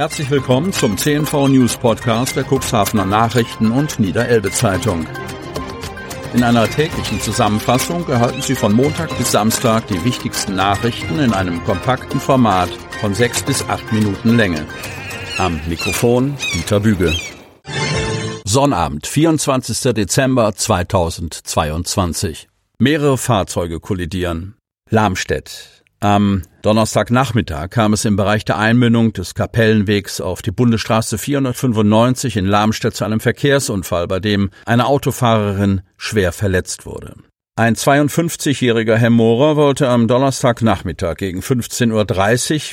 Herzlich willkommen zum CNV News Podcast der Cuxhavener Nachrichten und Niederelbe Zeitung. In einer täglichen Zusammenfassung erhalten Sie von Montag bis Samstag die wichtigsten Nachrichten in einem kompakten Format von sechs bis acht Minuten Länge. Am Mikrofon Dieter Büge. Sonnabend, 24. Dezember 2022. Mehrere Fahrzeuge kollidieren. Lamstedt. Am Donnerstagnachmittag kam es im Bereich der Einmündung des Kapellenwegs auf die Bundesstraße 495 in Lamstedt zu einem Verkehrsunfall, bei dem eine Autofahrerin schwer verletzt wurde. Ein 52-jähriger Herr Mohrer wollte am Donnerstagnachmittag gegen 15.30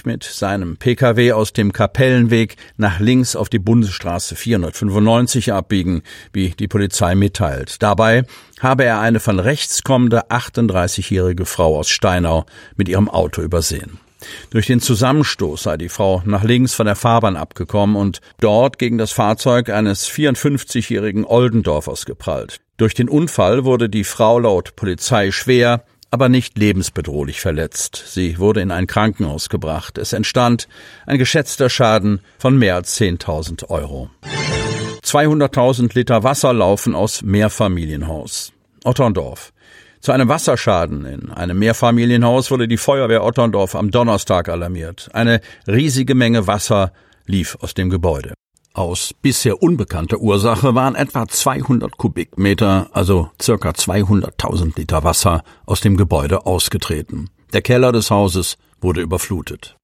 Uhr mit seinem Pkw aus dem Kapellenweg nach links auf die Bundesstraße 495 abbiegen, wie die Polizei mitteilt. Dabei habe er eine von rechts kommende 38-jährige Frau aus Steinau mit ihrem Auto übersehen. Durch den Zusammenstoß sei die Frau nach links von der Fahrbahn abgekommen und dort gegen das Fahrzeug eines 54-jährigen Oldendorfers geprallt. Durch den Unfall wurde die Frau laut Polizei schwer, aber nicht lebensbedrohlich verletzt. Sie wurde in ein Krankenhaus gebracht. Es entstand ein geschätzter Schaden von mehr als 10.000 Euro. 200.000 Liter Wasser laufen aus Mehrfamilienhaus. Otterndorf. Zu einem Wasserschaden in einem Mehrfamilienhaus wurde die Feuerwehr Otterndorf am Donnerstag alarmiert. Eine riesige Menge Wasser lief aus dem Gebäude. Aus bisher unbekannter Ursache waren etwa 200 Kubikmeter, also circa 200.000 Liter Wasser aus dem Gebäude ausgetreten. Der Keller des Hauses wurde überflutet.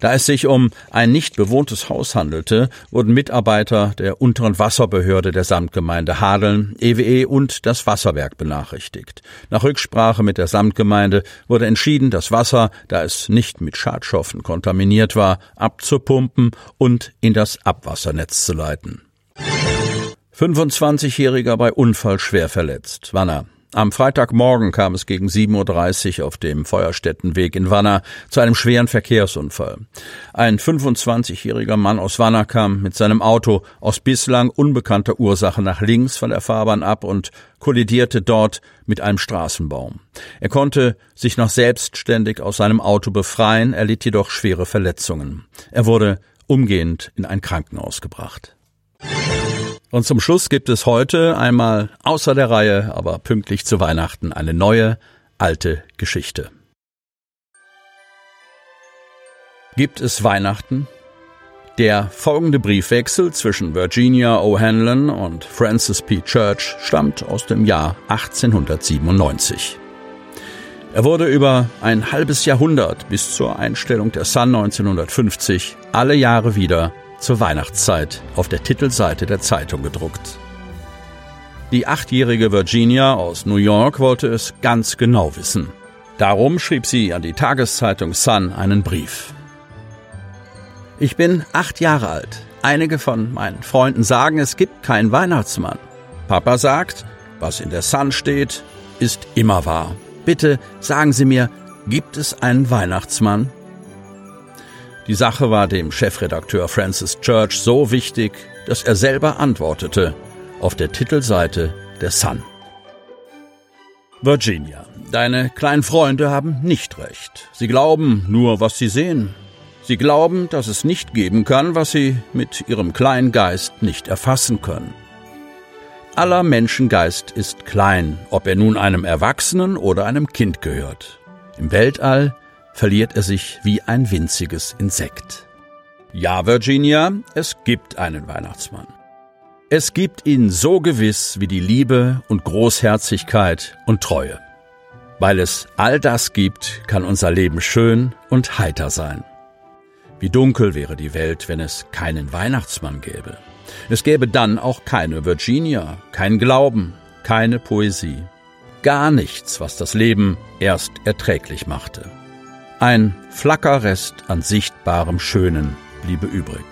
Da es sich um ein nicht bewohntes Haus handelte, wurden Mitarbeiter der unteren Wasserbehörde der Samtgemeinde Hadeln, EWE e und das Wasserwerk benachrichtigt. Nach Rücksprache mit der Samtgemeinde wurde entschieden, das Wasser, da es nicht mit Schadstoffen kontaminiert war, abzupumpen und in das Abwassernetz zu leiten. 25-Jähriger bei Unfall schwer verletzt. Wanner. Am Freitagmorgen kam es gegen 7.30 Uhr auf dem Feuerstättenweg in Wanner zu einem schweren Verkehrsunfall. Ein 25-jähriger Mann aus Wanner kam mit seinem Auto aus bislang unbekannter Ursache nach links von der Fahrbahn ab und kollidierte dort mit einem Straßenbaum. Er konnte sich noch selbstständig aus seinem Auto befreien, erlitt jedoch schwere Verletzungen. Er wurde umgehend in ein Krankenhaus gebracht. Und zum Schluss gibt es heute einmal außer der Reihe, aber pünktlich zu Weihnachten eine neue, alte Geschichte. Gibt es Weihnachten? Der folgende Briefwechsel zwischen Virginia O'Hanlon und Francis P. Church stammt aus dem Jahr 1897. Er wurde über ein halbes Jahrhundert bis zur Einstellung der Sun 1950 alle Jahre wieder zur Weihnachtszeit auf der Titelseite der Zeitung gedruckt. Die achtjährige Virginia aus New York wollte es ganz genau wissen. Darum schrieb sie an die Tageszeitung Sun einen Brief. Ich bin acht Jahre alt. Einige von meinen Freunden sagen, es gibt keinen Weihnachtsmann. Papa sagt, was in der Sun steht, ist immer wahr. Bitte sagen Sie mir, gibt es einen Weihnachtsmann? Die Sache war dem Chefredakteur Francis Church so wichtig, dass er selber antwortete auf der Titelseite der Sun. Virginia, deine kleinen Freunde haben nicht recht. Sie glauben nur, was sie sehen. Sie glauben, dass es nicht geben kann, was sie mit ihrem kleinen Geist nicht erfassen können. Aller Menschengeist ist klein, ob er nun einem Erwachsenen oder einem Kind gehört. Im Weltall verliert er sich wie ein winziges Insekt. Ja, Virginia, es gibt einen Weihnachtsmann. Es gibt ihn so gewiss wie die Liebe und Großherzigkeit und Treue. Weil es all das gibt, kann unser Leben schön und heiter sein. Wie dunkel wäre die Welt, wenn es keinen Weihnachtsmann gäbe. Es gäbe dann auch keine Virginia, kein Glauben, keine Poesie. Gar nichts, was das Leben erst erträglich machte. Ein Flackerrest an sichtbarem Schönen bliebe übrig.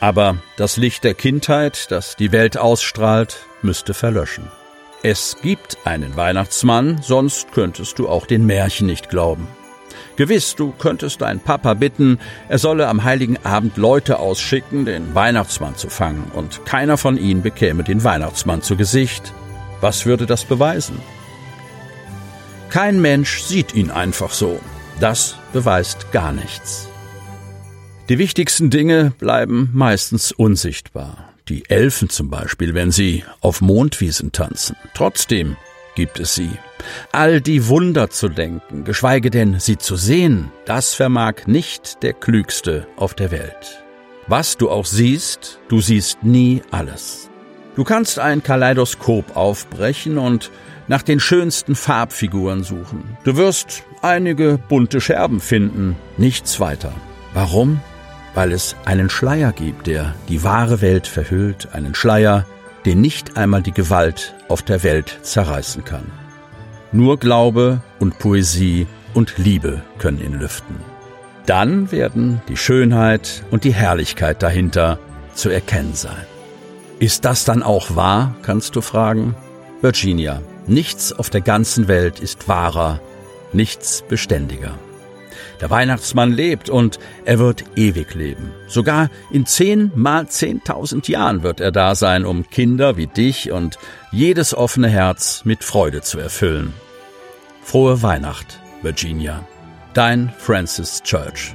Aber das Licht der Kindheit, das die Welt ausstrahlt, müsste verlöschen. Es gibt einen Weihnachtsmann, sonst könntest du auch den Märchen nicht glauben. Gewiss, du könntest deinen Papa bitten, er solle am heiligen Abend Leute ausschicken, den Weihnachtsmann zu fangen, und keiner von ihnen bekäme den Weihnachtsmann zu Gesicht. Was würde das beweisen? Kein Mensch sieht ihn einfach so. Das beweist gar nichts. Die wichtigsten Dinge bleiben meistens unsichtbar. Die Elfen zum Beispiel, wenn sie auf Mondwiesen tanzen. Trotzdem gibt es sie. All die Wunder zu denken, geschweige denn sie zu sehen, das vermag nicht der Klügste auf der Welt. Was du auch siehst, du siehst nie alles. Du kannst ein Kaleidoskop aufbrechen und nach den schönsten Farbfiguren suchen. Du wirst einige bunte Scherben finden, nichts weiter. Warum? Weil es einen Schleier gibt, der die wahre Welt verhüllt, einen Schleier, den nicht einmal die Gewalt auf der Welt zerreißen kann. Nur Glaube und Poesie und Liebe können ihn lüften. Dann werden die Schönheit und die Herrlichkeit dahinter zu erkennen sein. Ist das dann auch wahr, kannst du fragen? Virginia, nichts auf der ganzen Welt ist wahrer, nichts beständiger. Der Weihnachtsmann lebt und er wird ewig leben. Sogar in zehn mal zehntausend Jahren wird er da sein, um Kinder wie dich und jedes offene Herz mit Freude zu erfüllen. Frohe Weihnacht, Virginia. Dein Francis Church.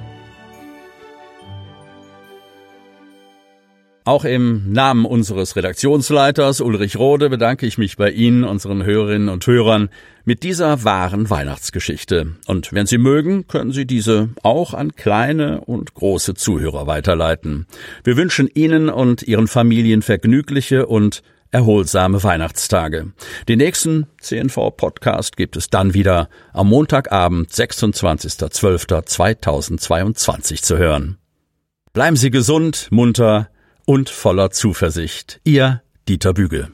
Auch im Namen unseres Redaktionsleiters Ulrich Rode bedanke ich mich bei Ihnen, unseren Hörerinnen und Hörern, mit dieser wahren Weihnachtsgeschichte. Und wenn Sie mögen, können Sie diese auch an kleine und große Zuhörer weiterleiten. Wir wünschen Ihnen und Ihren Familien vergnügliche und erholsame Weihnachtstage. Den nächsten CNV-Podcast gibt es dann wieder am Montagabend, 26.12.2022 zu hören. Bleiben Sie gesund, munter, und voller Zuversicht. Ihr Dieter Bügel.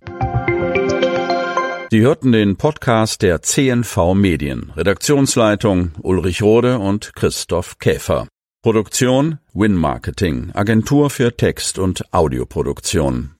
Sie hörten den Podcast der CNV Medien. Redaktionsleitung Ulrich Rode und Christoph Käfer. Produktion Win Marketing, Agentur für Text- und Audioproduktion.